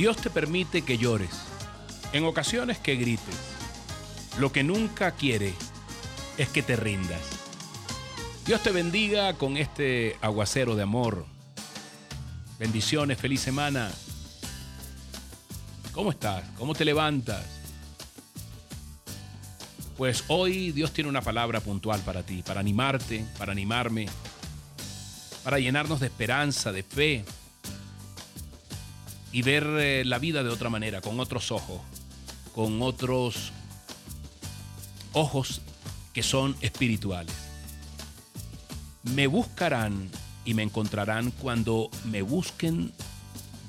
Dios te permite que llores, en ocasiones que grites. Lo que nunca quiere es que te rindas. Dios te bendiga con este aguacero de amor. Bendiciones, feliz semana. ¿Cómo estás? ¿Cómo te levantas? Pues hoy Dios tiene una palabra puntual para ti, para animarte, para animarme, para llenarnos de esperanza, de fe y ver eh, la vida de otra manera, con otros ojos, con otros ojos que son espirituales. Me buscarán y me encontrarán cuando me busquen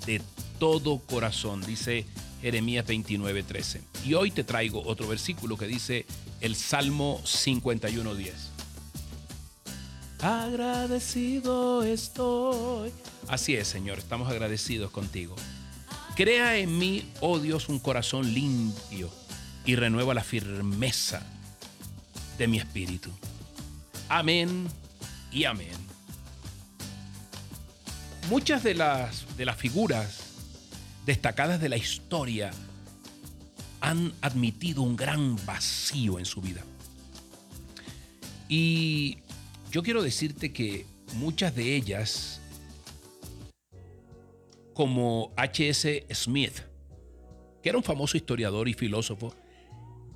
de todo corazón, dice Jeremías 29:13. Y hoy te traigo otro versículo que dice el Salmo 51:10. Agradecido estoy. Así es, Señor, estamos agradecidos contigo. Crea en mí, oh Dios, un corazón limpio y renueva la firmeza de mi espíritu. Amén y amén. Muchas de las, de las figuras destacadas de la historia han admitido un gran vacío en su vida. Y yo quiero decirte que muchas de ellas, como H.S. Smith, que era un famoso historiador y filósofo,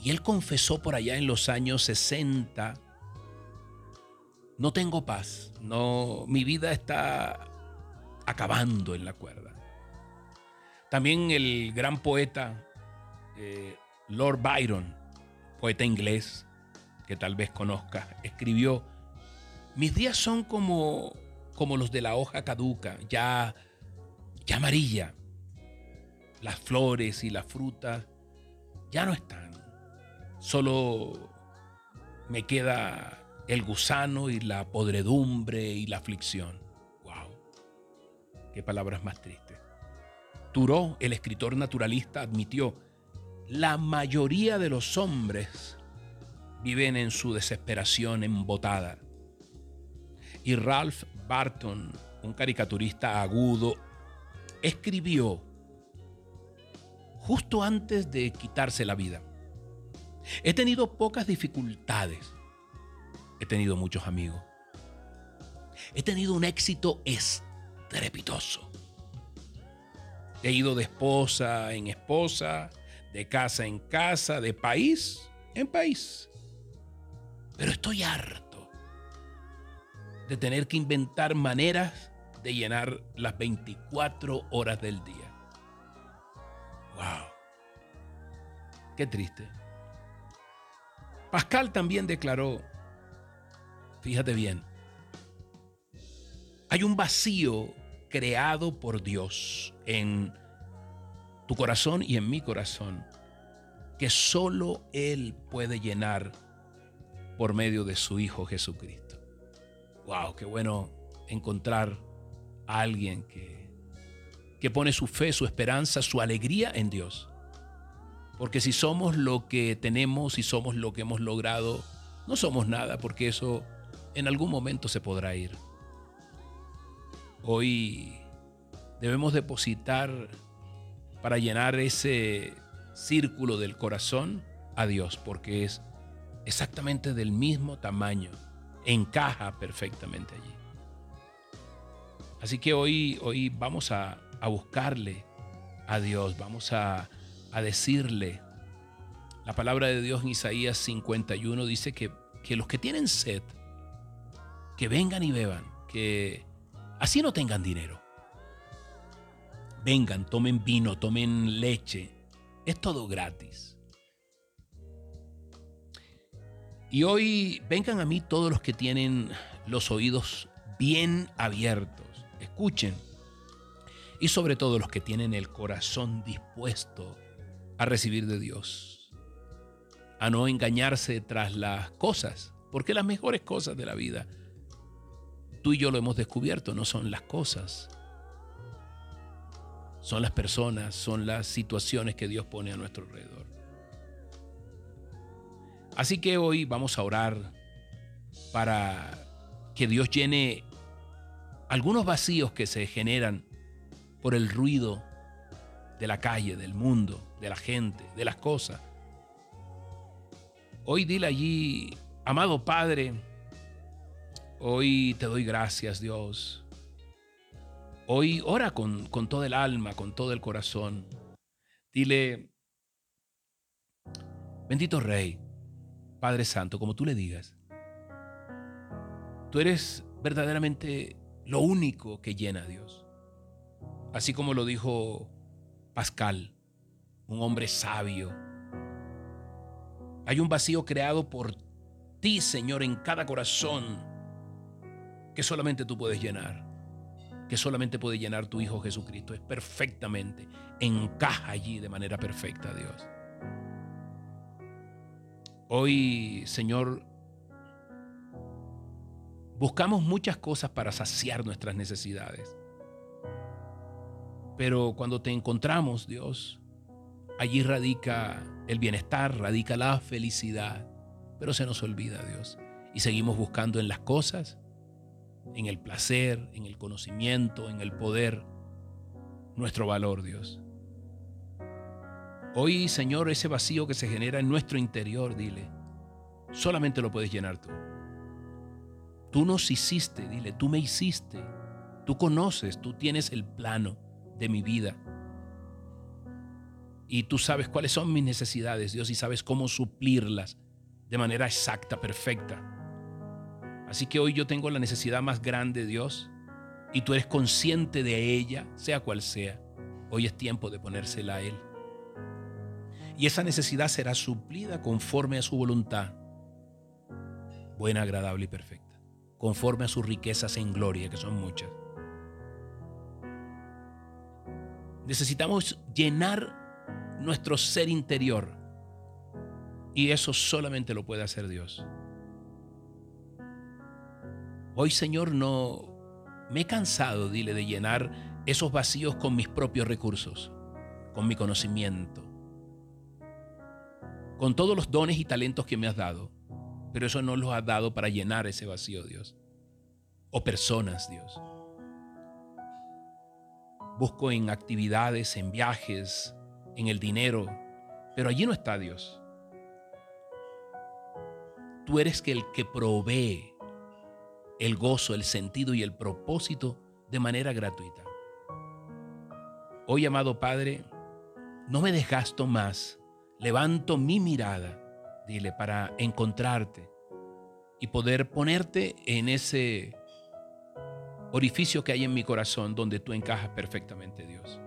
y él confesó por allá en los años 60, no tengo paz, no, mi vida está acabando en la cuerda. También el gran poeta eh, Lord Byron, poeta inglés que tal vez conozca, escribió, mis días son como, como los de la hoja caduca, ya, ya amarilla. Las flores y las frutas ya no están. Solo me queda el gusano y la podredumbre y la aflicción. ¡Wow! Qué palabras más tristes. Turó, el escritor naturalista, admitió la mayoría de los hombres viven en su desesperación embotada. Y Ralph Barton, un caricaturista agudo, escribió justo antes de quitarse la vida. He tenido pocas dificultades. He tenido muchos amigos. He tenido un éxito estrepitoso. He ido de esposa en esposa, de casa en casa, de país en país. Pero estoy harto de tener que inventar maneras de llenar las 24 horas del día. ¡Wow! Qué triste. Pascal también declaró, fíjate bien, hay un vacío creado por Dios en tu corazón y en mi corazón, que solo Él puede llenar por medio de su Hijo Jesucristo. ¡Wow! Qué bueno encontrar a alguien que, que pone su fe, su esperanza, su alegría en Dios. Porque si somos lo que tenemos, si somos lo que hemos logrado, no somos nada, porque eso en algún momento se podrá ir. Hoy debemos depositar para llenar ese círculo del corazón a Dios, porque es exactamente del mismo tamaño, encaja perfectamente allí. Así que hoy, hoy vamos a, buscarle a Dios, vamos a, a, decirle. La palabra de Dios en Isaías 51 dice que, que los que tienen sed, que vengan y beban, que así no tengan dinero vengan, tomen vino, tomen leche. Es todo gratis. Y hoy vengan a mí todos los que tienen los oídos bien abiertos. Escuchen. Y sobre todo los que tienen el corazón dispuesto a recibir de Dios. A no engañarse tras las cosas. Porque las mejores cosas de la vida, tú y yo lo hemos descubierto, no son las cosas, son las personas, son las situaciones que Dios pone a nuestro alrededor. Así que hoy vamos a orar para que Dios llene algunos vacíos que se generan por el ruido de la calle, del mundo, de la gente, de las cosas. Hoy dile allí, amado Padre, hoy te doy gracias Dios. Hoy ora con, con todo el alma, con todo el corazón. Dile, bendito Rey, Padre Santo, como tú le digas, tú eres verdaderamente lo único que llena a Dios. Así como lo dijo Pascal, un hombre sabio. Hay un vacío creado por ti, Señor, en cada corazón que solamente tú puedes llenar, que solamente puede llenar tu Hijo Jesucristo. Es perfectamente, encaja allí de manera perfecta, Dios. Hoy, Señor, buscamos muchas cosas para saciar nuestras necesidades. Pero cuando te encontramos, Dios, allí radica el bienestar, radica la felicidad. Pero se nos olvida, Dios. Y seguimos buscando en las cosas, en el placer, en el conocimiento, en el poder, nuestro valor, Dios. Hoy, Señor, ese vacío que se genera en nuestro interior, dile, solamente lo puedes llenar tú. Tú nos hiciste, dile, tú me hiciste. Tú conoces, tú tienes el plano de mi vida. Y tú sabes cuáles son mis necesidades, Dios, y sabes cómo suplirlas de manera exacta, perfecta. Así que hoy yo tengo la necesidad más grande, Dios, y tú eres consciente de ella, sea cual sea. Hoy es tiempo de ponérsela a Él. Y esa necesidad será suplida conforme a su voluntad, buena, agradable y perfecta, conforme a sus riquezas en gloria, que son muchas. Necesitamos llenar nuestro ser interior. Y eso solamente lo puede hacer Dios. Hoy, Señor, no me he cansado, dile, de llenar esos vacíos con mis propios recursos, con mi conocimiento, con todos los dones y talentos que me has dado. Pero eso no los has dado para llenar ese vacío, Dios. O personas, Dios busco en actividades, en viajes, en el dinero, pero allí no está Dios. Tú eres el que provee el gozo, el sentido y el propósito de manera gratuita. Hoy, amado Padre, no me desgasto más. Levanto mi mirada, dile, para encontrarte y poder ponerte en ese orificio que hay en mi corazón donde tú encajas perfectamente, Dios.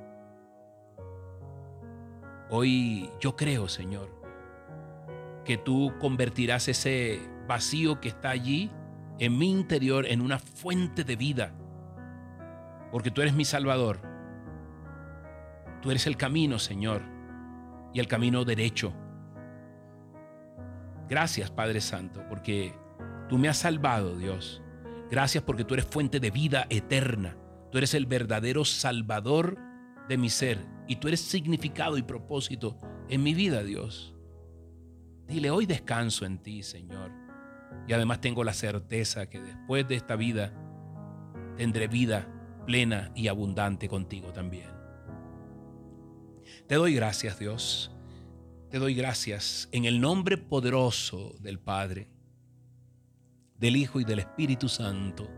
Hoy yo creo, Señor, que tú convertirás ese vacío que está allí en mi interior en una fuente de vida, porque tú eres mi Salvador. Tú eres el camino, Señor, y el camino derecho. Gracias, Padre Santo, porque tú me has salvado, Dios Gracias porque tú eres fuente de vida eterna. Tú eres el verdadero salvador de mi ser y tú eres significado y propósito en mi vida, Dios. Dile, hoy descanso en ti, Señor. Y además tengo la certeza que después de esta vida tendré vida plena y abundante contigo también. Te doy gracias, Dios. Te doy gracias en el nombre poderoso del Padre del Hijo y del Espíritu Santo.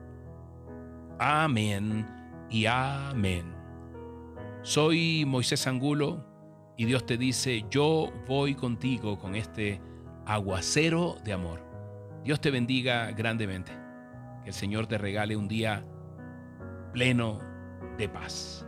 Amén y amén. Soy Moisés Angulo y Dios te dice, yo voy contigo con este aguacero de amor. Dios te bendiga grandemente. Que el Señor te regale un día pleno de paz.